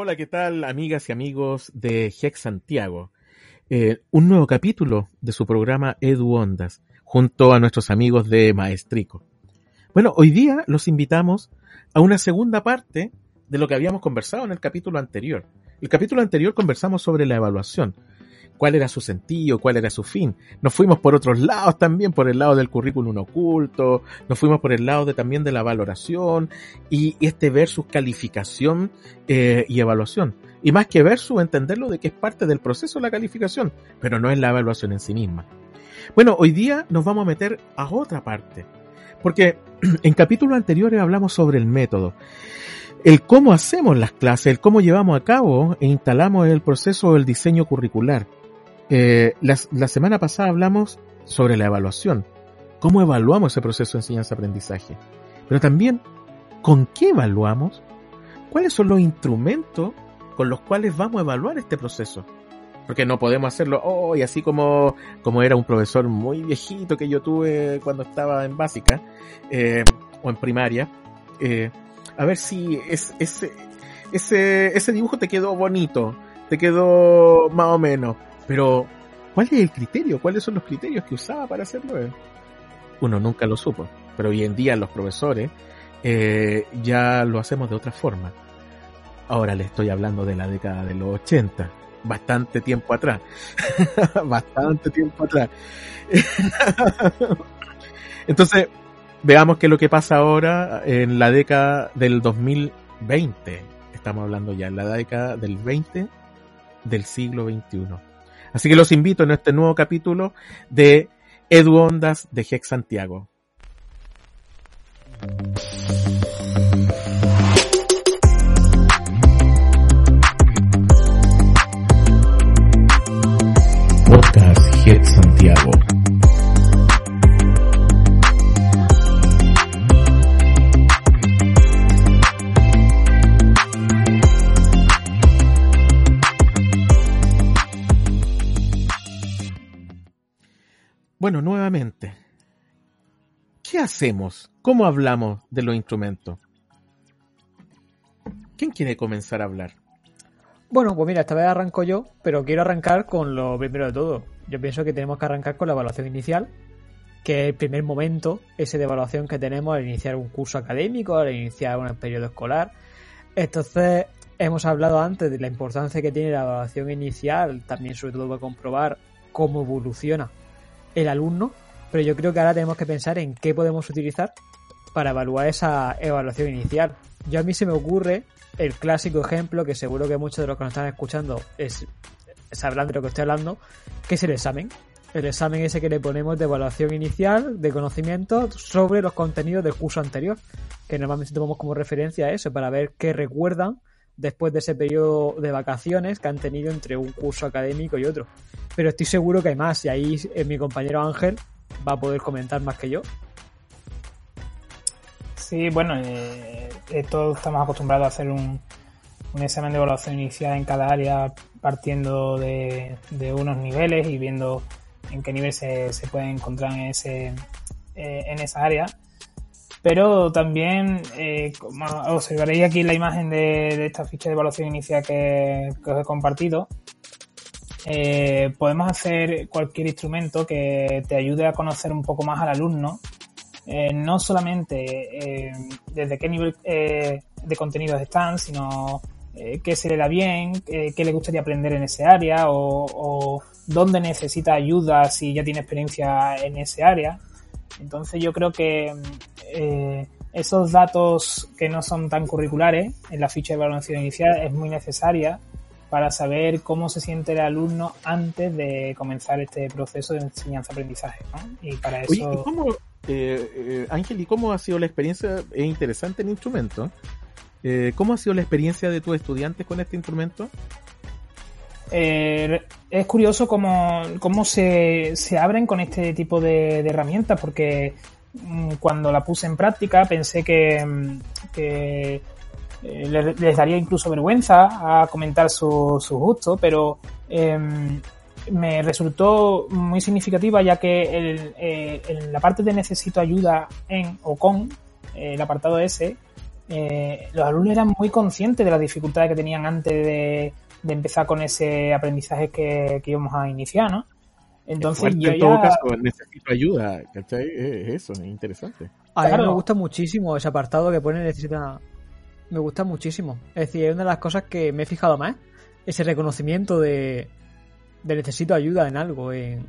Hola, ¿qué tal amigas y amigos de Hex Santiago? Eh, un nuevo capítulo de su programa Edu Ondas, junto a nuestros amigos de Maestrico. Bueno, hoy día los invitamos a una segunda parte de lo que habíamos conversado en el capítulo anterior. El capítulo anterior conversamos sobre la evaluación, cuál era su sentido, cuál era su fin. Nos fuimos por otros lados también, por el lado del currículum oculto, nos fuimos por el lado de, también de la valoración y este versus calificación eh, y evaluación. Y más que versus, entenderlo de que es parte del proceso de la calificación, pero no es la evaluación en sí misma. Bueno, hoy día nos vamos a meter a otra parte, porque en capítulos anteriores hablamos sobre el método el cómo hacemos las clases, el cómo llevamos a cabo e instalamos el proceso del diseño curricular. Eh, la, semana pasada hablamos sobre la evaluación, cómo evaluamos ese proceso de enseñanza-aprendizaje, pero también con qué evaluamos, cuáles son los instrumentos con los cuales vamos a evaluar este proceso. Porque no podemos hacerlo hoy, así como, como era un profesor muy viejito que yo tuve cuando estaba en básica eh, o en primaria. Eh, a ver si es, ese, ese, ese dibujo te quedó bonito, te quedó más o menos. Pero, ¿cuál es el criterio? ¿Cuáles son los criterios que usaba para hacerlo Uno nunca lo supo, pero hoy en día los profesores eh, ya lo hacemos de otra forma. Ahora le estoy hablando de la década de los 80, bastante tiempo atrás, bastante tiempo atrás. Entonces, veamos qué es lo que pasa ahora en la década del 2020. Estamos hablando ya en la década del 20 del siglo XXI. Así que los invito en este nuevo capítulo de Edu Ondas de Hex Santiago. Podcast Hex Santiago. Bueno, nuevamente, ¿qué hacemos? ¿Cómo hablamos de los instrumentos? ¿Quién quiere comenzar a hablar? Bueno, pues mira, esta vez arranco yo, pero quiero arrancar con lo primero de todo. Yo pienso que tenemos que arrancar con la evaluación inicial, que es el primer momento, ese de evaluación que tenemos al iniciar un curso académico, al iniciar un periodo escolar. Entonces, hemos hablado antes de la importancia que tiene la evaluación inicial, también sobre todo para comprobar cómo evoluciona el alumno, pero yo creo que ahora tenemos que pensar en qué podemos utilizar para evaluar esa evaluación inicial. Yo a mí se me ocurre el clásico ejemplo que seguro que muchos de los que nos están escuchando es, sabrán de lo que estoy hablando, que es el examen. El examen ese que le ponemos de evaluación inicial de conocimiento sobre los contenidos del curso anterior, que normalmente tomamos como referencia a eso para ver qué recuerdan después de ese periodo de vacaciones que han tenido entre un curso académico y otro. Pero estoy seguro que hay más y ahí eh, mi compañero Ángel va a poder comentar más que yo. Sí, bueno, eh, todos estamos acostumbrados a hacer un, examen de evaluación inicial en cada área partiendo de, unos niveles y viendo en qué nivel se, se puede encontrar en, ese, eh, en esa área pero también, eh, como observaréis aquí la imagen de, esta ficha de evaluación inicial que, os he compartido, eh, podemos hacer cualquier instrumento que te ayude a conocer un poco más al alumno, eh, no solamente desde qué nivel de contenidos están, sino qué se le da bien, qué le gustaría aprender en ese área o, o dónde necesita ayuda si ya tiene experiencia en ese área. Entonces yo creo que eh, esos datos que no son tan curriculares en la ficha de evaluación inicial es muy necesaria para saber cómo se siente el alumno antes de comenzar este proceso de enseñanza-aprendizaje. Y para eso... Oye, cómo, eh, eh, Ángel, ¿y cómo ha sido la experiencia? Es interesante el instrumento. Eh, ¿Cómo ha sido la experiencia de tus estudiantes con este instrumento? Eh, es curioso cómo, cómo se, se, abren con este tipo de, herramientas, porque mm, cuando la puse en práctica pensé que, mm, eh, les, daría incluso vergüenza a comentar su, su gusto, pero em, me resultó muy significativa ya que el, eh, en la parte de necesito ayuda en o con el apartado S eh, los alumnos eran muy conscientes de las dificultades que tenían antes de, empezar con ese aprendizaje que, íbamos a iniciar, ¿no? Entonces yo en todo caso necesito ayuda, ¿cachai? eso, es interesante. A mí me gusta muchísimo ese apartado que pone necesita... Me gusta muchísimo. Es decir, es una de las cosas que me he fijado más, ese reconocimiento de, de necesito ayuda en algo, en,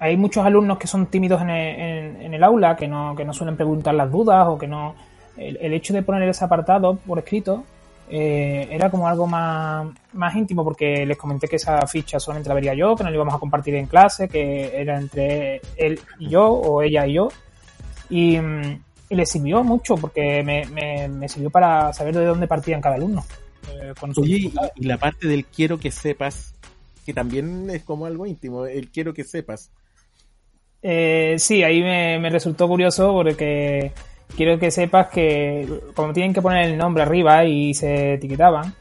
hay muchos alumnos que son tímidos en el, aula, que no, que no suelen preguntar las dudas o que no... El, hecho de poner ese apartado por escrito eh, era como algo más, más íntimo porque les comenté que esa ficha solamente la vería yo, que no la íbamos a compartir en clase, que era entre él y yo o ella y yo. Y, le sirvió mucho porque me, sirvió para saber de dónde partían cada alumno. Eh, Oye, y la parte del quiero que sepas, que también es como algo íntimo, el quiero que sepas. Eh, sí, ahí me, resultó curioso porque quiero que sepas que como tienen que poner el nombre arriba y se etiquetaban,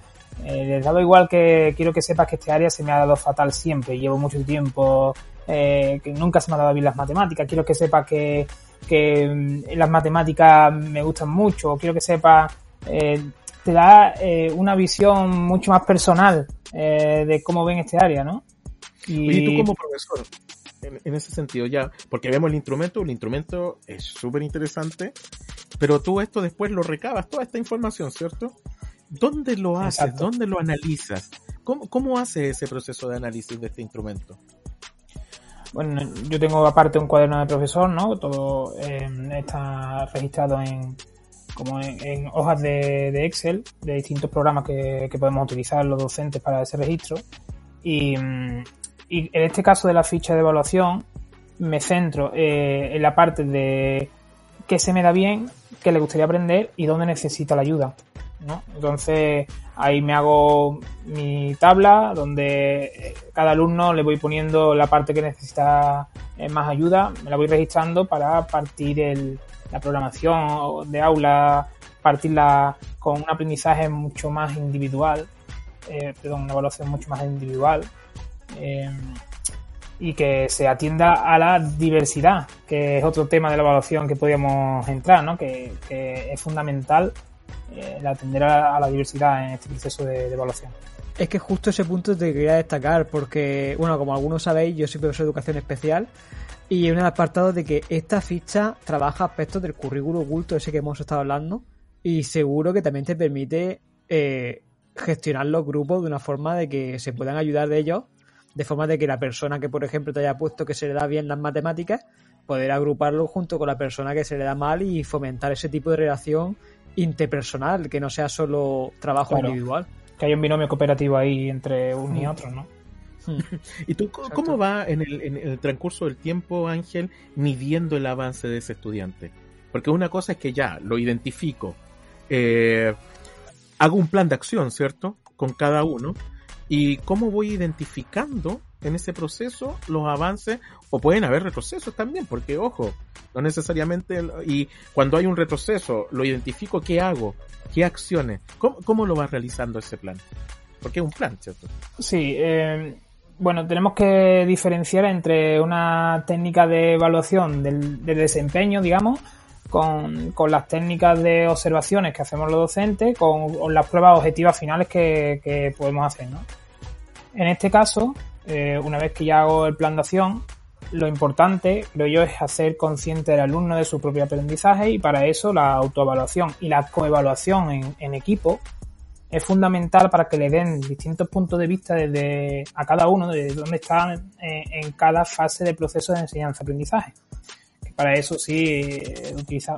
eh, les daba igual que quiero que sepas que este área se me ha dado fatal siempre, llevo mucho tiempo, eh, que nunca se me ha dado bien las matemáticas, quiero que sepas que, que mm, las matemáticas me gustan mucho, quiero que sepas, eh, te da eh, una visión mucho más personal eh, de cómo ven este área, ¿no? Y, tú como profesor, en, ese sentido ya, porque vemos el instrumento, el instrumento es súper interesante, pero tú esto después lo recabas, toda esta información, ¿cierto? ¿Dónde lo haces? ¿Dónde lo analizas? ¿Cómo, ¿Cómo haces ese proceso de análisis de este instrumento? Bueno, yo tengo aparte un cuaderno de profesor, ¿no? Todo em, está registrado en como en, hojas de, Excel de distintos programas que, que, podemos utilizar los docentes para ese registro. Y, mm, y en este caso de la ficha de evaluación, me centro eh, en la parte de qué se me da bien, qué le gustaría aprender y dónde necesito la ayuda. ¿no? Entonces ahí me hago mi tabla donde eh, cada alumno le voy poniendo la parte que necesita eh, más ayuda, me la voy registrando para partir la programación de aula, partirla con un aprendizaje mucho más individual, perdón, una evaluación mucho más individual eh, y que se atienda a la diversidad, que es otro tema de la evaluación que podríamos entrar, ¿no? que, es fundamental eh, atender a, la diversidad en este proceso de, evaluación. Es que justo ese punto te quería destacar, porque, bueno, como algunos sabéis, yo soy profesor de educación especial y en el apartado de que esta ficha trabaja aspectos del currículo oculto, ese que hemos estado hablando, y seguro que también te permite eh, gestionar los grupos de una forma de que se puedan ayudar de ellos de forma de que la persona que, por ejemplo, te haya puesto que se le da bien las matemáticas, poder agruparlo junto con la persona que se le da mal y fomentar ese tipo de relación interpersonal, que no sea solo trabajo individual. Que hay un binomio cooperativo ahí entre uno y mm. otro, ¿no? Mm. ¿Y tú cómo va en el, transcurso del tiempo, Ángel, midiendo el avance de ese estudiante? Porque una cosa es que ya lo identifico, eh, hago un plan de acción, ¿cierto? Con cada uno, y cómo voy identificando en ese proceso los avances o pueden haber retrocesos también, porque ojo, no necesariamente, y cuando hay un retroceso, lo identifico, ¿qué hago? ¿Qué acciones? ¿Cómo, lo vas realizando ese plan? Porque es un plan, ¿cierto? Sí, eh, bueno, tenemos que diferenciar entre una técnica de evaluación del, desempeño, digamos, con, las técnicas de observaciones que hacemos los docentes, con, las pruebas objetivas finales que, que podemos hacer, ¿no? En este caso, eh, una vez que ya hago el plan de acción, lo importante, creo yo, es hacer consciente del alumno de su propio aprendizaje y para eso la autoevaluación y la coevaluación en, equipo es fundamental para que le den distintos puntos de vista desde a cada uno de dónde están en, cada fase del proceso de enseñanza-aprendizaje. Para eso sí eh,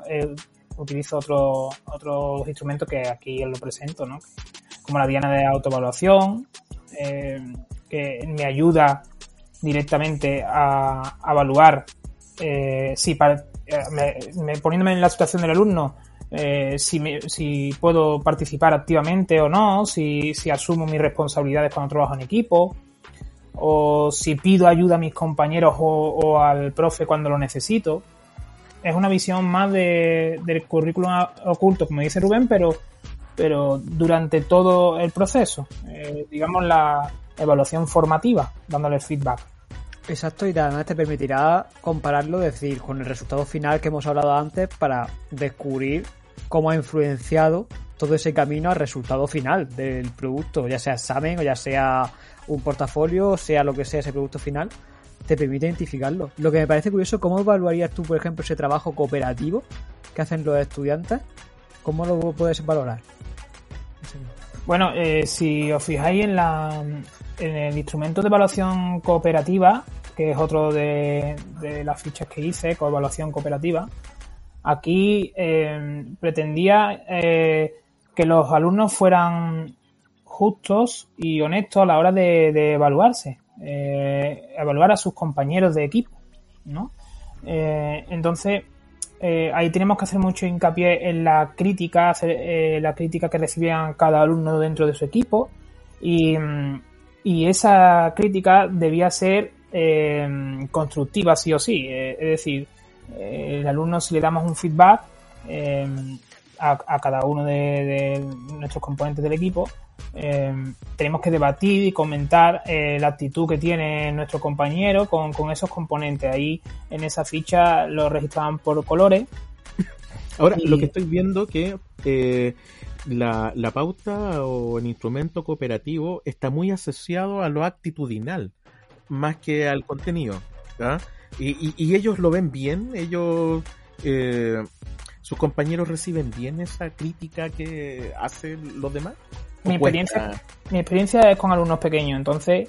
eh, utilizo otro, otros instrumentos que aquí lo presento, ¿no? como la diana de autoevaluación, eh, que me ayuda directamente a, evaluar eh, si eh, poniéndome en la situación del alumno si, si puedo participar activamente o no, si, asumo mis responsabilidades cuando trabajo en equipo, o si pido ayuda a mis compañeros o, al profe cuando lo necesito. Es una visión más de, del currículum oculto, como dice Rubén, pero durante todo el proceso, eh, digamos la evaluación formativa, dándole feedback. Exacto, y además te permitirá compararlo, decir, con el resultado final que hemos hablado antes para descubrir cómo ha influenciado todo ese camino al resultado final del producto, ya sea examen o ya sea un portafolio, sea lo que sea ese producto final, te permite identificarlo. Lo que me parece curioso, ¿cómo evaluarías tú, por ejemplo, ese trabajo cooperativo que hacen los estudiantes? ¿Cómo lo puedes valorar? Bueno, eh, si os fijáis en, la, en el instrumento de evaluación cooperativa, que es otro de, las fichas que hice, evaluación cooperativa, aquí eh, pretendía eh, que los alumnos fueran justos y honestos a la hora de, evaluarse, evaluar a sus compañeros de equipo, ¿no? entonces, eh, ahí tenemos que hacer mucho hincapié en la crítica, eh, la crítica que recibían cada alumno dentro de su equipo y, mm, esa crítica debía ser eh, constructiva sí o sí. es decir, el alumno si le damos un feedback a, cada uno de, nuestros componentes del equipo, tenemos que debatir y comentar la actitud que tiene nuestro compañero con, con, esos componentes. Ahí en esa ficha lo registraban por colores. Ahora, lo que estoy viendo que eh, la, la, pauta o el instrumento cooperativo está muy asociado a lo actitudinal, más que al contenido. Y, y, ellos lo ven bien, ellos, eh, sus compañeros reciben bien esa crítica que hacen los demás. Mi experiencia, mi experiencia es con alumnos pequeños, entonces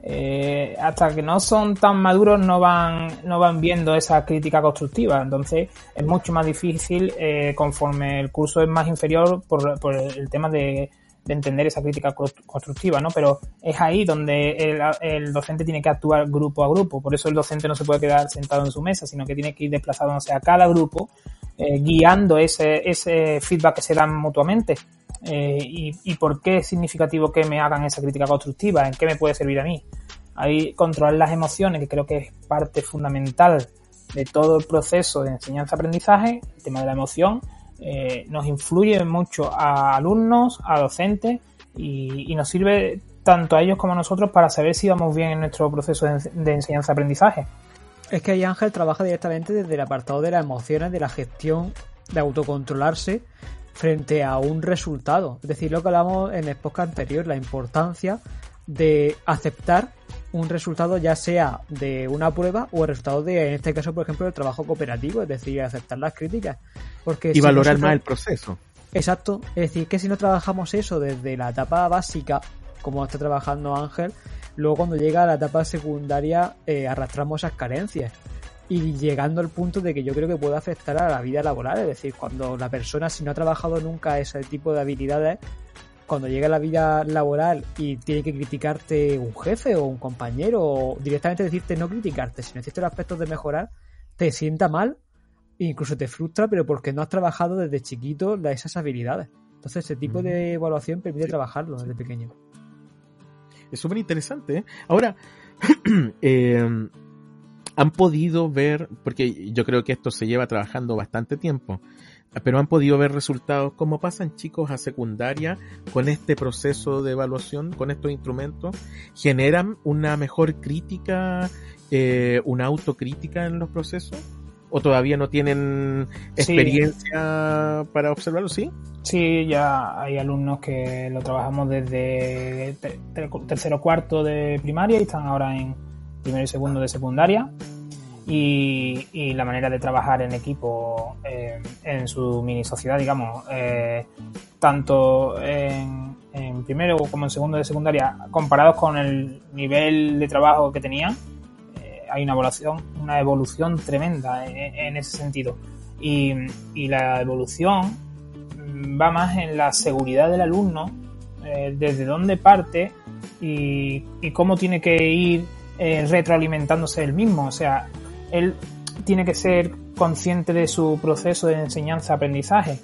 eh, hasta que no son tan maduros no van, no van viendo esa crítica constructiva. Entonces es mucho más difícil eh, conforme el curso es más inferior por, por el tema de, de, entender esa crítica constructiva, ¿no? Pero es ahí donde el, el, docente tiene que actuar grupo a grupo. Por eso el docente no se puede quedar sentado en su mesa, sino que tiene que ir desplazándose a cada grupo, eh, guiando ese, ese feedback que se dan mutuamente. Eh, y, por qué es significativo que me hagan esa crítica constructiva, en qué me puede servir a mí. Ahí controlar las emociones, que creo que es parte fundamental de todo el proceso de enseñanza-aprendizaje, el tema de la emoción, eh, nos influye mucho a alumnos, a docentes y, nos sirve tanto a ellos como a nosotros para saber si vamos bien en nuestro proceso de, de enseñanza-aprendizaje. Es que ahí Ángel trabaja directamente desde el apartado de las emociones, de la gestión, de autocontrolarse frente a un resultado. Es decir, lo que hablamos en el podcast anterior, la importancia de aceptar un resultado ya sea de una prueba o el resultado de, en este caso, por ejemplo, el trabajo cooperativo, es decir, aceptar las críticas. Porque y valorar más el proceso. Exacto, es decir, que si no trabajamos eso desde la etapa básica, como está trabajando Ángel, luego cuando llega a la etapa secundaria eh, arrastramos esas carencias y llegando al punto de que yo creo que puede afectar a la vida laboral, es decir, cuando la persona si no ha trabajado nunca ese tipo de habilidades, cuando llega a la vida laboral y tiene que criticarte un jefe o un compañero o directamente decirte no criticarte, sino decirte los aspectos de mejorar, te sienta mal incluso te frustra, pero porque no has trabajado desde chiquito esas habilidades. Entonces ese tipo de evaluación permite trabajarlo desde pequeño. Es súper interesante. ¿eh? Ahora, eh, han podido ver, porque yo creo que esto se lleva trabajando bastante tiempo, pero han podido ver resultados como pasan chicos a secundaria con este proceso de evaluación, con estos instrumentos, generan una mejor crítica, eh, una autocrítica en los procesos. ¿O todavía no tienen experiencia para observarlo? ¿Sí? Sí, ya hay alumnos que lo trabajamos desde tercero cuarto de primaria y están ahora en, primero y segundo de secundaria y, la manera de trabajar en equipo eh, en su mini sociedad, digamos, eh, tanto en, primero como en segundo de secundaria, comparados con el nivel de trabajo que tenían, eh, hay una evolución, una evolución tremenda en, ese sentido. Y, la evolución va más en la seguridad del alumno, desde dónde parte y, y cómo tiene que ir eh, retroalimentándose el mismo. O sea, él tiene que ser consciente de su proceso de enseñanza-aprendizaje.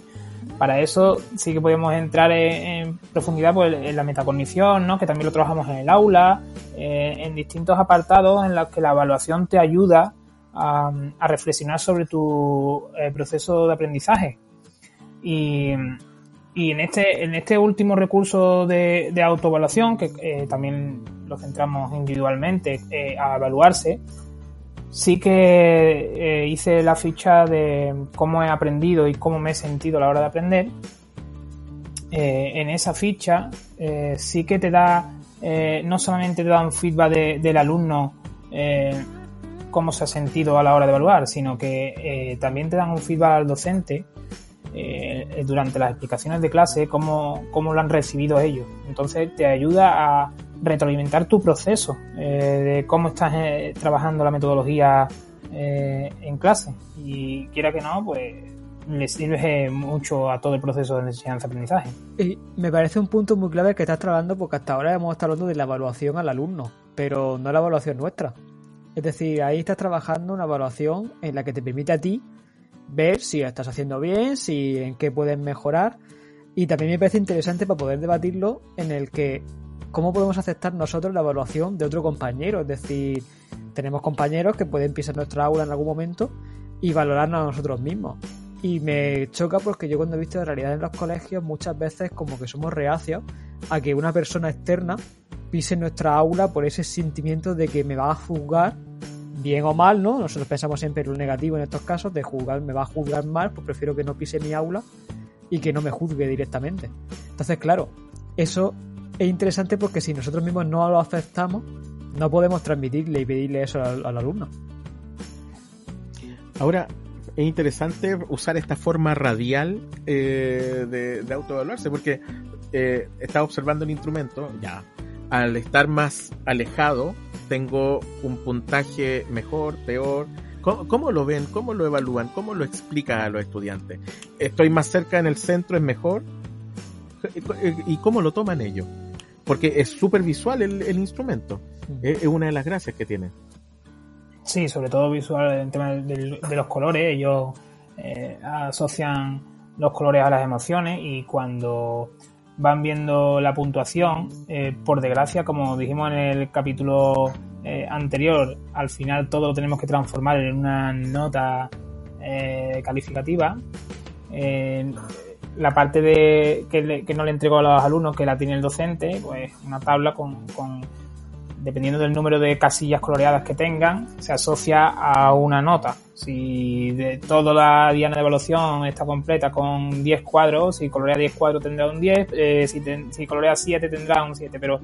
Para eso sí que podemos entrar en, profundidad pues, en la metacognición, ¿no? que también lo trabajamos en el aula, eh, en distintos apartados en los que la evaluación te ayuda a, reflexionar sobre tu eh, proceso de aprendizaje. Y, y en este, en este último recurso de, de autoevaluación, que también lo centramos individualmente eh, a evaluarse, sí que eh, hice la ficha de cómo he aprendido y cómo me he sentido a la hora de aprender. Eh, en esa ficha eh, sí que te da, no solamente te da un feedback del alumno cómo se ha sentido a la hora de evaluar, sino que también te dan un feedback al docente durante las explicaciones de clase, cómo, cómo lo han recibido ellos. Entonces te ayuda a retroalimentar tu proceso eh, de cómo estás eh, trabajando la metodología eh, en clase. Y quiera que no, pues le sirve mucho a todo el proceso de enseñanza-aprendizaje. Me parece un punto muy clave que estás trabajando porque hasta ahora hemos estado hablando de la evaluación al alumno, pero no la evaluación nuestra. Es decir, ahí estás trabajando una evaluación en la que te permite a ti ver si estás haciendo bien, si en qué puedes mejorar. Y también me parece interesante para poder debatirlo en el que ¿cómo podemos aceptar nosotros la evaluación de otro compañero? Es decir, tenemos compañeros que pueden pisar nuestra aula en algún momento y valorarnos a nosotros mismos. Y me choca porque yo cuando he visto la realidad en los colegios muchas veces como que somos reacios a que una persona externa pise nuestra aula por ese sentimiento de que me va a juzgar bien o mal, ¿no? Nosotros pensamos siempre en lo negativo en estos casos, de juzgar, me va a juzgar mal, pues prefiero que no pise mi aula y que no me juzgue directamente. Entonces, claro, eso es interesante porque si nosotros mismos no lo aceptamos, no podemos transmitirle y pedirle eso al, alumno. Ahora, es interesante usar esta forma radial eh, de, autoevaluarse porque eh, está observando el instrumento, ya, al estar más alejado, tengo un puntaje mejor, peor. ¿Cómo, ¿Cómo, lo ven? ¿Cómo lo evalúan? ¿Cómo lo explica a los estudiantes? ¿Estoy más cerca en el centro? ¿Es mejor? ¿Y cómo lo toman ellos? porque es súper visual el, instrumento. Es, una de las gracias que tiene. Sí, sobre todo visual en tema de, los colores. Ellos eh, asocian los colores a las emociones y cuando van viendo la puntuación, eh, por desgracia, como dijimos en el capítulo eh, anterior, al final todo lo tenemos que transformar en una nota calificativa. La parte de que, no le entrego a los alumnos, que la tiene el docente, pues una tabla con, dependiendo del número de casillas coloreadas que tengan, se asocia a una nota. Si de toda la diana de evaluación está completa con 10 cuadros, si colorea 10 cuadros tendrá un 10, eh, si, si colorea 7 tendrá un 7, pero,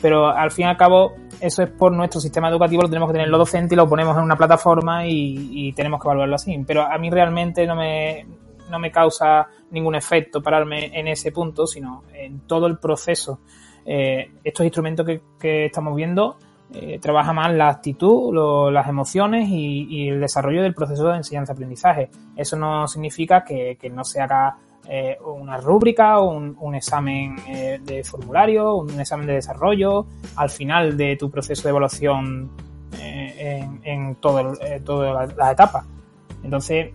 pero al fin y al cabo eso es por nuestro sistema educativo, lo tenemos que tener los docentes y lo ponemos en una plataforma y, y tenemos que evaluarlo así. Pero a mí realmente no me, no me causa ningún efecto pararme en ese punto, sino en todo el proceso. Eh, estos instrumentos que, estamos viendo eh, trabaja más la actitud, las emociones y, el desarrollo del proceso de enseñanza-aprendizaje. Eso no significa que, no se haga eh, una rúbrica o un, examen de formulario, un examen de desarrollo al final de tu proceso de evaluación en todas las etapas. Entonces,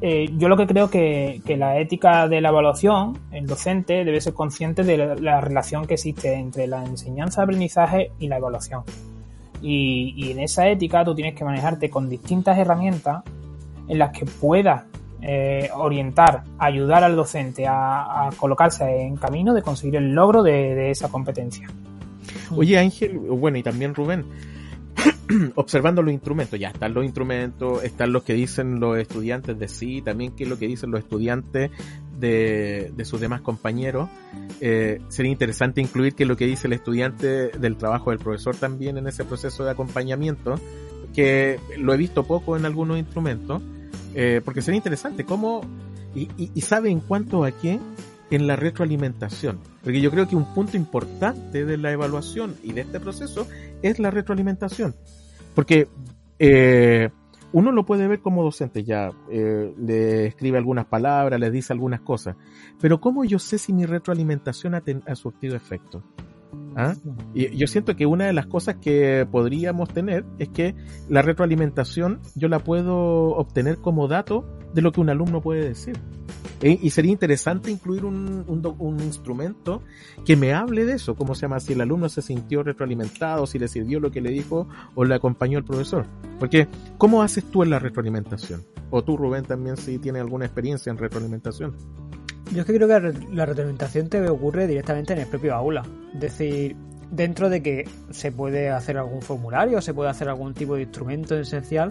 eh, yo lo que creo que, que la ética de la evaluación, el docente debe ser consciente de la, relación que existe entre la enseñanza, aprendizaje y la evaluación. Y, en esa ética tú tienes que manejarte con distintas herramientas en las que puedas eh, orientar, ayudar al docente a, colocarse en camino de conseguir el logro de, de esa competencia. Oye Ángel, bueno y también Rubén, observando los instrumentos, ya están los instrumentos, están los que dicen los estudiantes de sí, también qué es lo que dicen los estudiantes de, sus demás compañeros. Eh, sería interesante incluir que lo que dice el estudiante del trabajo del profesor también en ese proceso de acompañamiento, que lo he visto poco en algunos instrumentos, eh, porque sería interesante cómo, y, y sabe en cuanto a qué, en la retroalimentación. Porque yo creo que un punto importante de la evaluación y de este proceso es la retroalimentación. Porque eh, uno lo puede ver como docente, ya eh, le escribe algunas palabras, le dice algunas cosas, pero ¿cómo yo sé si mi retroalimentación ha, ha surtido efecto? ¿Ah? Y yo siento que una de las cosas que podríamos tener es que la retroalimentación yo la puedo obtener como dato de lo que un alumno puede decir. Eh, y sería interesante incluir un, un, instrumento que me hable de eso, cómo se llama, si el alumno se sintió retroalimentado, si le sirvió lo que le dijo o le acompañó el profesor. Porque, ¿cómo haces tú en la retroalimentación? O tú, Rubén, también si tienes alguna experiencia en retroalimentación. Yo es que creo que la retroalimentación te ocurre directamente en el propio aula. Es decir, dentro de que se puede hacer algún formulario, se puede hacer algún tipo de instrumento esencial,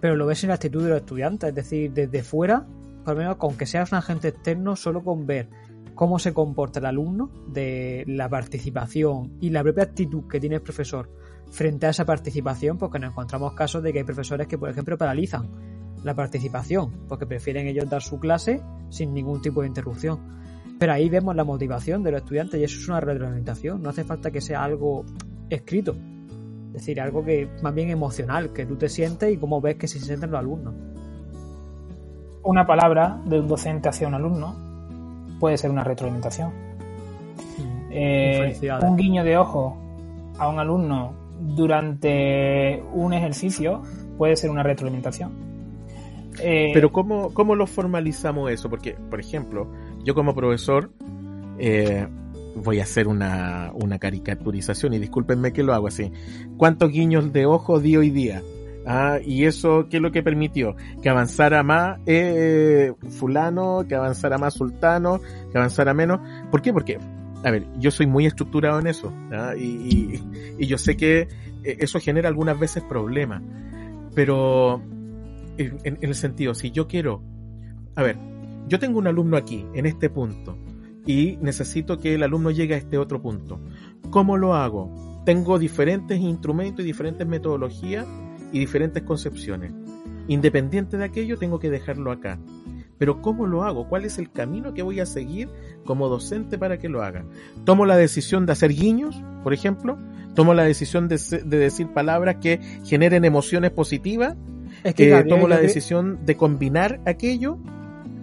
pero lo ves en la actitud de los estudiantes, es decir, desde fuera, por lo menos con que seas un agente externo, solo con ver cómo se comporta el alumno, de la participación y la propia actitud que tiene el profesor frente a esa participación, porque nos encontramos casos de que hay profesores que, por ejemplo, paralizan la participación, porque prefieren ellos dar su clase sin ningún tipo de interrupción. Pero ahí vemos la motivación de los estudiantes y eso es una retroalimentación, no hace falta que sea algo escrito, es decir, algo que más bien emocional, que tú te sientes y cómo ves que se sienten los alumnos. Una palabra de un docente hacia un alumno puede ser una retroalimentación. Mm. Eh, un guiño de ojo a un alumno durante un ejercicio puede ser una retroalimentación. Eh, Pero ¿cómo, ¿cómo, lo formalizamos eso? Porque, por ejemplo, yo como profesor eh, voy a hacer una, una caricaturización y discúlpenme que lo hago así. ¿Cuántos guiños de ojo di hoy día? Ah, y eso, ¿qué es lo que permitió? Que avanzara más eh, fulano, que avanzara más sultano, que avanzara menos. ¿Por qué? Porque, a ver, yo soy muy estructurado en eso. Y, y, yo sé que eh, eso genera algunas veces problemas. Pero, en, el sentido, si yo quiero, a ver, yo tengo un alumno aquí, en este punto, y necesito que el alumno llegue a este otro punto. ¿Cómo lo hago? Tengo diferentes instrumentos y diferentes metodologías y diferentes concepciones. Independiente de aquello, tengo que dejarlo acá. Pero ¿cómo lo hago? ¿Cuál es el camino que voy a seguir como docente para que lo haga? ¿Tomo la decisión de hacer guiños, por ejemplo? ¿Tomo la decisión de, decir palabras que generen emociones positivas? Es que, eh, ¿Tomo la decisión de combinar aquello?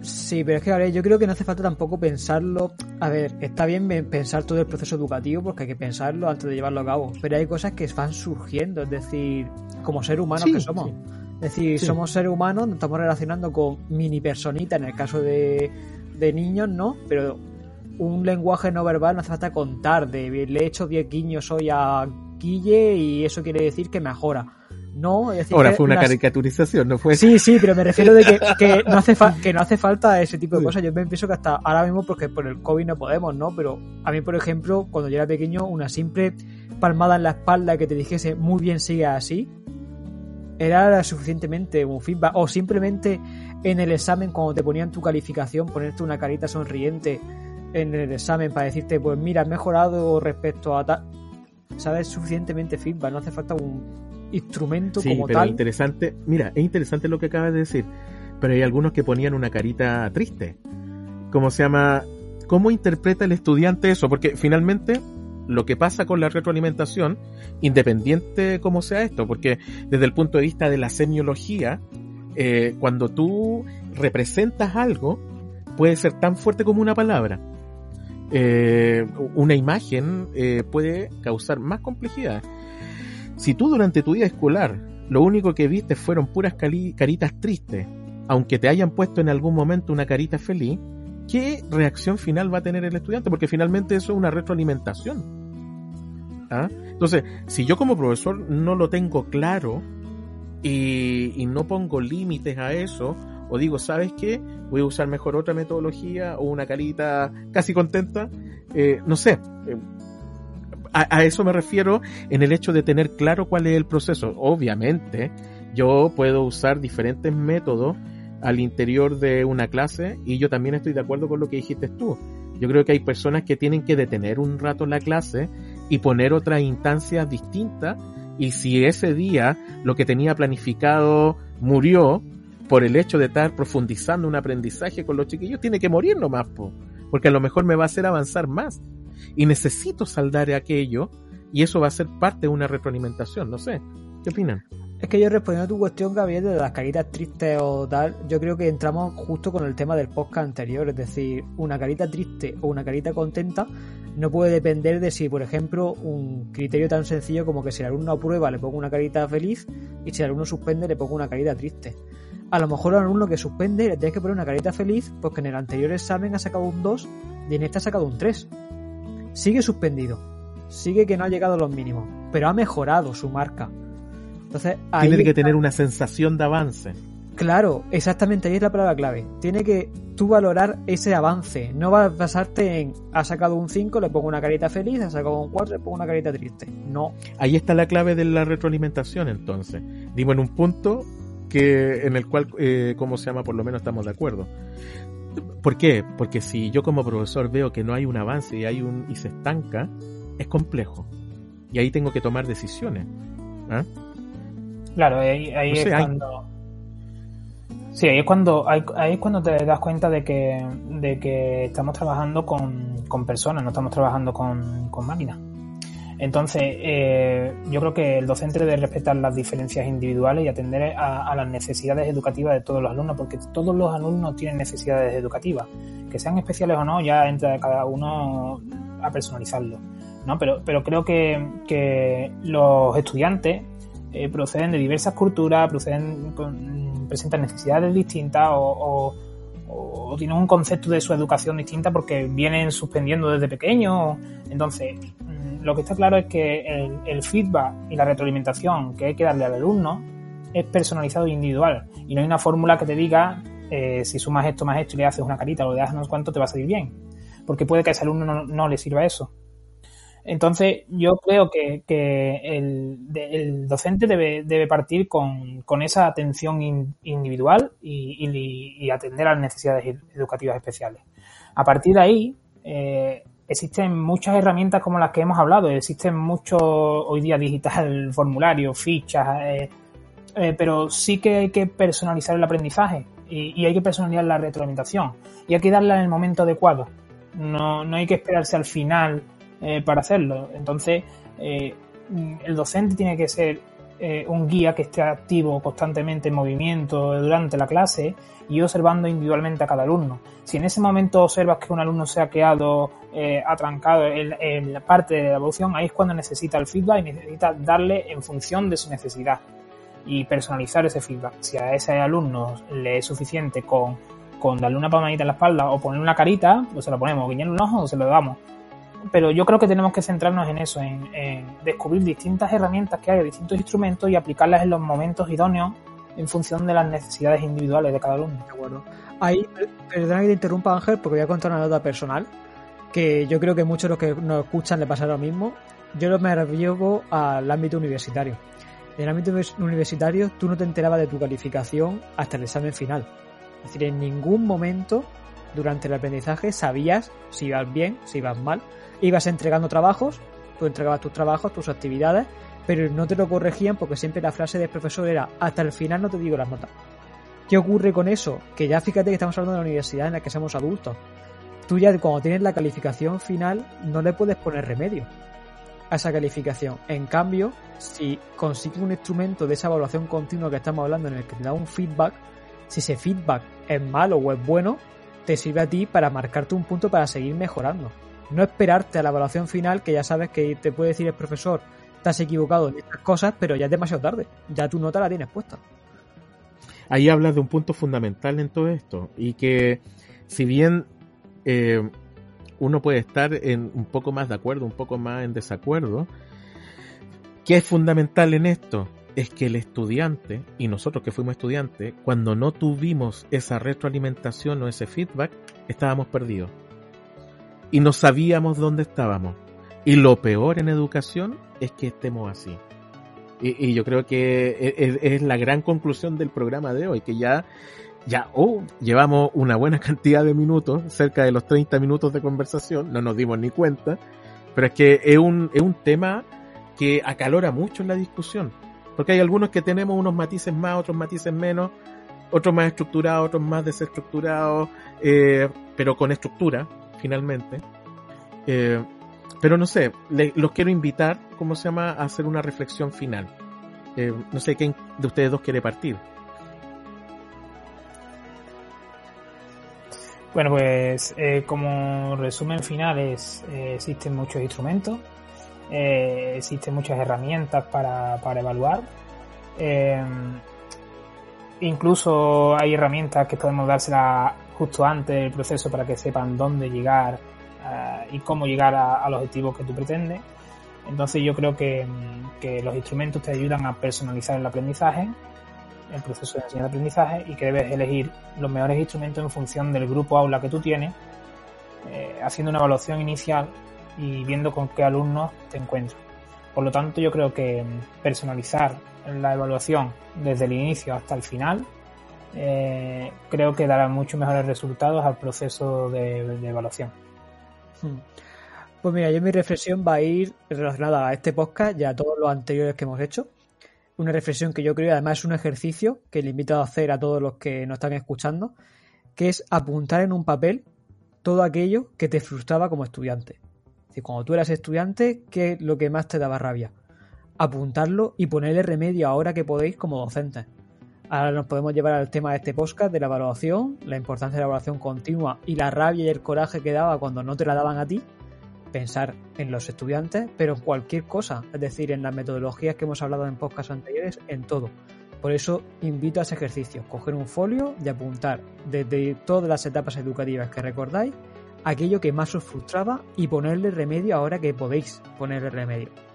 Sí, pero es que yo creo que no hace falta tampoco pensarlo. A ver, está bien pensar todo el proceso educativo porque hay que pensarlo antes de llevarlo a cabo, pero hay cosas que van surgiendo, es decir, como ser humanos que somos. Es decir, somos seres humanos, nos estamos relacionando con mini personitas en el caso de, de niños, ¿no? Pero un lenguaje no verbal no hace falta contar de le he hecho 10 guiños hoy a Guille y eso quiere decir que mejora no, Ahora fue una caricaturización, ¿no fue? Sí, sí, pero me refiero de que, no, hace que no hace falta ese tipo de cosas. Yo me pienso que hasta ahora mismo, porque por el COVID no podemos, ¿no? Pero a mí, por ejemplo, cuando yo era pequeño, una simple palmada en la espalda que te dijese muy bien sigue así, era suficientemente un feedback. O simplemente en el examen, cuando te ponían tu calificación, ponerte una carita sonriente en el examen para decirte, pues mira, has mejorado respecto a tal. ¿Sabes? Suficientemente feedback, no hace falta un instrumento sí, como pero tal. interesante, mira, es interesante lo que acabas de decir, pero hay algunos que ponían una carita triste. ¿Cómo se llama? ¿Cómo interpreta el estudiante eso? Porque finalmente lo que pasa con la retroalimentación, independiente como sea esto, porque desde el punto de vista de la semiología, eh, cuando tú representas algo, puede ser tan fuerte como una palabra. Eh, una imagen eh, puede causar más complejidad. Si tú durante tu vida escolar lo único que viste fueron puras caritas tristes, aunque te hayan puesto en algún momento una carita feliz, ¿qué reacción final va a tener el estudiante? Porque finalmente eso es una retroalimentación. ¿Ah? Entonces, si yo como profesor no lo tengo claro y, no pongo límites a eso, o digo, ¿sabes qué? Voy a usar mejor otra metodología o una carita casi contenta, eh, no sé, eh, a, eso me refiero en el hecho de tener claro cuál es el proceso. Obviamente, yo puedo usar diferentes métodos al interior de una clase y yo también estoy de acuerdo con lo que dijiste tú. Yo creo que hay personas que tienen que detener un rato la clase y poner otras instancias distintas y si ese día lo que tenía planificado murió por el hecho de estar profundizando un aprendizaje con los chiquillos, tiene que morir nomás, porque a lo mejor me va a hacer avanzar más y necesito saldar aquello y eso va a ser parte de una retroalimentación, no sé. ¿Qué opinan? Es que yo respondiendo a tu cuestión, Gabriel, de las caritas tristes o tal, yo creo que entramos justo con el tema del podcast anterior, es decir, una carita triste o una carita contenta no puede depender de si, por ejemplo, un criterio tan sencillo como que si el alumno aprueba le pongo una carita feliz y si el alumno suspende le pongo una carita triste. A lo mejor al alumno que suspende le tienes que poner una carita feliz porque en el anterior examen ha sacado un 2 y en este ha sacado un 3 sigue suspendido, sigue que no ha llegado a los mínimos, pero ha mejorado su marca. Entonces, Tiene que tener una sensación de avance. Claro, exactamente, ahí es la palabra clave. Tiene que tú valorar ese avance. No vas a basarte en, ha sacado un 5, le pongo una carita feliz, ha sacado un 4, le pongo una carita triste. No. Ahí está la clave de la retroalimentación, entonces. Dimos en un punto que en el cual, eh, ¿cómo se llama? Por lo menos estamos de acuerdo. ¿Por qué? Porque si yo como profesor veo que no hay un avance y hay un y se estanca, es complejo. Y ahí tengo que tomar decisiones. ¿ah? Claro, ahí, ahí No sé, es hay- cuando. Sí, ahí es cuando, ahí, ahí es cuando te das cuenta de que, de que estamos trabajando con, con personas, no estamos trabajando con, con máquinas. Entonces, eh, yo creo que el docente debe respetar las diferencias individuales y atender a, las necesidades educativas de todos los alumnos, porque todos los alumnos tienen necesidades educativas. Que sean especiales o no, ya entra cada uno a personalizarlo. ¿no? Pero, pero creo que, que los estudiantes eh, proceden de diversas culturas, proceden con- presentan necesidades distintas o, o- o tienen un concepto de su educación distinta porque vienen suspendiendo desde pequeños. Entonces, mm, lo que está claro es que el, el feedback y la retroalimentación que hay que darle al alumno es personalizado e individual. Y no hay una fórmula que te diga eh, si sumas esto más esto y le haces una carita o le das no sé cuánto te va a salir bien. Porque puede que a ese alumno no, no le sirva eso. Entonces, yo creo que, el, docente debe, partir con, esa atención in- individual y, atender a las necesidades ed- educativas especiales. A partir de ahí, eh, existen muchas herramientas como las que hemos hablado. Existen muchos hoy día digital, formularios, fichas, eh, eh, pero sí que hay que personalizar el aprendizaje y, hay que personalizar la retroalimentación y hay que darla en el momento adecuado. No hay que esperarse al final eh, para hacerlo. Entonces, eh, el docente tiene que ser eh, un guía que esté activo constantemente en movimiento durante la clase y observando individualmente a cada alumno. Si en ese momento observas que un alumno se ha quedado eh, atrancado en, en la parte de la evolución, ahí es cuando necesita el feedback y necesita darle en función de su necesidad y personalizar ese feedback. Si a ese alumno le es suficiente con, con darle una palmadita en la espalda o poner una carita, pues se la ponemos, guiñarle un ojo o se lo damos. Pero yo creo que tenemos que centrarnos en eso, en, descubrir distintas herramientas que hay, distintos instrumentos y aplicarlas en los momentos idóneos en función de las necesidades individuales de cada alumno. De acuerdo. Ahí, per- perdona que te interrumpa Ángel, porque voy a contar una nota personal, que yo creo que muchos de los que nos escuchan le pasa lo mismo. Yo lo me llevo al ámbito universitario. En el ámbito univers- universitario tú no te enterabas de tu calificación hasta el examen final. Es decir, en ningún momento durante el aprendizaje sabías si ibas bien, si ibas mal. Ibas entregando trabajos, tú entregabas tus trabajos, tus actividades, pero no te lo corregían porque siempre la frase del profesor era hasta el final no te digo las notas. ¿Qué ocurre con eso? Que ya fíjate que estamos hablando de la universidad en la que somos adultos. Tú ya cuando tienes la calificación final no le puedes poner remedio a esa calificación. En cambio, si consigues un instrumento de esa evaluación continua que estamos hablando en el que te da un feedback, si ese feedback es malo o es bueno, te sirve a ti para marcarte un punto para seguir mejorando. No esperarte a la evaluación final que ya sabes que te puede decir el profesor, has equivocado en estas cosas, pero ya es demasiado tarde. Ya tu nota la tienes puesta. ahí hablas de un punto fundamental en todo esto y que si bien eh, uno puede estar en un poco más de acuerdo, un poco más en desacuerdo, ¿qué es fundamental en esto? Es que el estudiante, y nosotros que fuimos estudiantes, cuando no tuvimos esa retroalimentación o ese feedback, estábamos perdidos. Y no sabíamos dónde estábamos. Y lo peor en educación es que estemos así. Y, yo creo que es, es la gran conclusión del programa de hoy, que ya, ya, oh, llevamos una buena cantidad de minutos, cerca de los 30 minutos de conversación, no nos dimos ni cuenta, pero es que es un, es un tema que acalora mucho en la discusión, porque hay algunos que tenemos unos matices más, otros matices menos, otros más estructurados, otros más desestructurados, eh, pero con estructura, finalmente. Eh, pero no sé, le- los quiero invitar, ¿cómo se llama?, a hacer una reflexión final. Eh, no sé quién de ustedes dos quiere partir. Bueno, pues eh, como resumen final es, existen muchos instrumentos, existen muchas herramientas para, para evaluar. Incluso hay herramientas que podemos dárselas justo antes del proceso para que sepan dónde llegar eh, y cómo llegar a- al objetivo que tú pretendes. Entonces yo creo que, mm, que los instrumentos te ayudan a personalizar el aprendizaje el proceso de enseñanza-aprendizaje y que debes elegir los mejores instrumentos en función del grupo aula que tú tienes, eh, haciendo una evaluación inicial y viendo con qué alumnos te encuentras. Por lo tanto, yo creo que personalizar la evaluación desde el inicio hasta el final eh, creo que dará muchos mejores resultados al proceso de, evaluación. Hmm. Pues mira, yo mi reflexión va a ir relacionada a este podcast y a todos los anteriores que hemos hecho. Una reflexión que yo creo además es un ejercicio que le invito a hacer a todos los que nos están escuchando, que es apuntar en un papel todo aquello que te frustraba como estudiante. Es cuando tú eras estudiante, ¿qué es lo que más te daba rabia? Apuntarlo y ponerle remedio ahora que podéis como docentes. Ahora nos podemos llevar al tema de este podcast de la evaluación, la importancia de la evaluación continua y la rabia y el coraje que daba cuando no te la daban a ti. Pensar en los estudiantes, pero en cualquier cosa, es decir, en las metodologías que hemos hablado en podcasts anteriores, en todo. Por eso invito a ese ejercicio, coger un folio y apuntar desde todas las etapas educativas que recordáis aquello que más os frustraba y ponerle remedio ahora que podéis ponerle remedio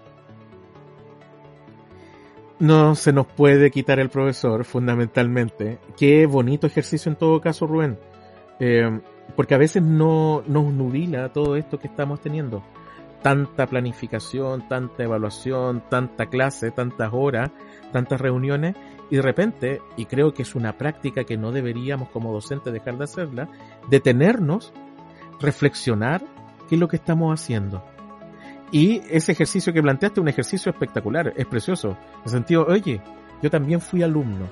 no se nos puede quitar el profesor, fundamentalmente. Qué bonito ejercicio en todo caso, Rubén. Eh, porque a veces no nos nubila todo esto que estamos teniendo. Tanta planificación, tanta evaluación, tanta clase, tantas horas, tantas reuniones, y de repente, y creo que es una práctica que no deberíamos como docentes dejar de hacerla, detenernos, reflexionar qué es lo que estamos haciendo y ese ejercicio que planteaste, un ejercicio espectacular, es precioso. En el sentido, oye, yo también fui alumno.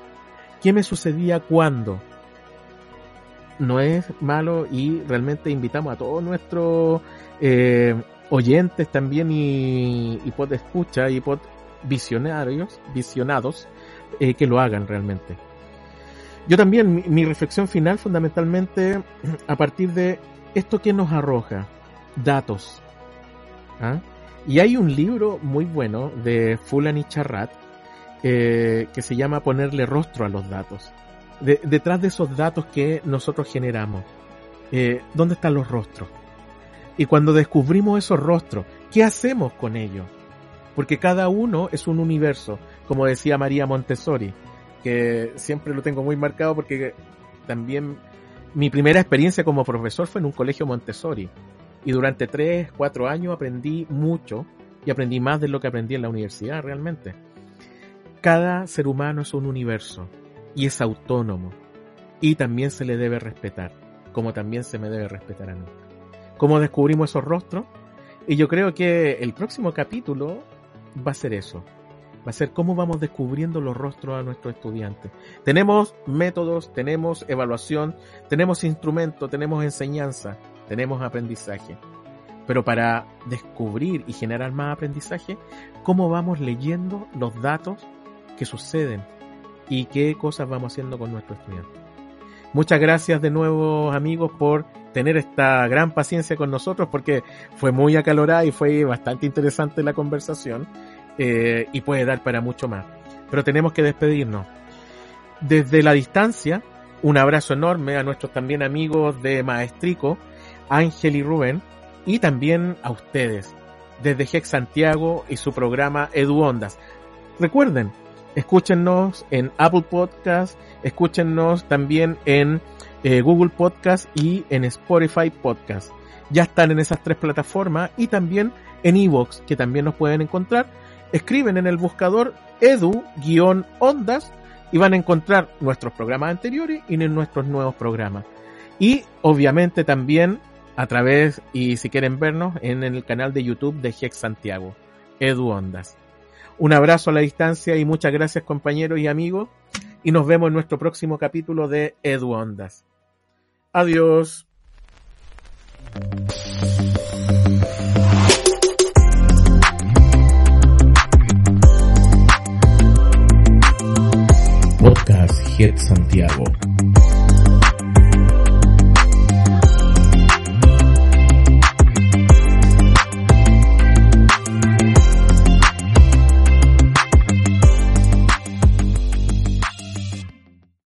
¿Qué me sucedía cuando? No es malo y realmente invitamos a todos nuestros eh, oyentes también y, y pod escucha y pod visionarios, visionados, eh, que lo hagan realmente. Yo también, mi, mi reflexión final fundamentalmente a partir de esto que nos arroja, datos. ¿Ah? Y hay un libro muy bueno de Fulani Charrat eh, que se llama Ponerle rostro a los datos. detrás de esos datos que nosotros generamos, eh, ¿dónde están los rostros? Y cuando descubrimos esos rostros, ¿qué hacemos con ellos? Porque cada uno es un universo, como decía María Montessori, que siempre lo tengo muy marcado porque también mi primera experiencia como profesor fue en un colegio Montessori. Y durante tres, cuatro años aprendí mucho y aprendí más de lo que aprendí en la universidad realmente. Cada ser humano es un universo y es autónomo y también se le debe respetar, como también se me debe respetar a mí. ¿Cómo descubrimos esos rostros? Y yo creo que el próximo capítulo va a ser eso. Va a ser cómo vamos descubriendo los rostros a nuestros estudiantes. Tenemos métodos, tenemos evaluación, tenemos instrumento, tenemos enseñanza tenemos aprendizaje. Pero para descubrir y generar más aprendizaje, ¿cómo vamos leyendo los datos que suceden y qué cosas vamos haciendo con nuestros estudiantes? Muchas gracias de nuevo amigos por tener esta gran paciencia con nosotros porque fue muy acalorada y fue bastante interesante la conversación eh, y puede dar para mucho más. Pero tenemos que despedirnos. Desde la distancia, un abrazo enorme a nuestros también amigos de Maestrico, Ángel y Rubén, y también a ustedes, desde Hex Santiago y su programa Edu Ondas. Recuerden, escúchenos en Apple Podcast, escúchenos también en eh, Google Podcast y en Spotify Podcast. Ya están en esas tres plataformas y también en Evox, que también nos pueden encontrar. Escriben en el buscador edu-ondas y van a encontrar nuestros programas anteriores y nuestros nuevos programas. Y obviamente también a través, y si quieren vernos, en el canal de YouTube de Hex Santiago, Edu Ondas. Un abrazo a la distancia y muchas gracias compañeros y amigos, y nos vemos en nuestro próximo capítulo de Edu Ondas. Adiós. Podcast Hex Santiago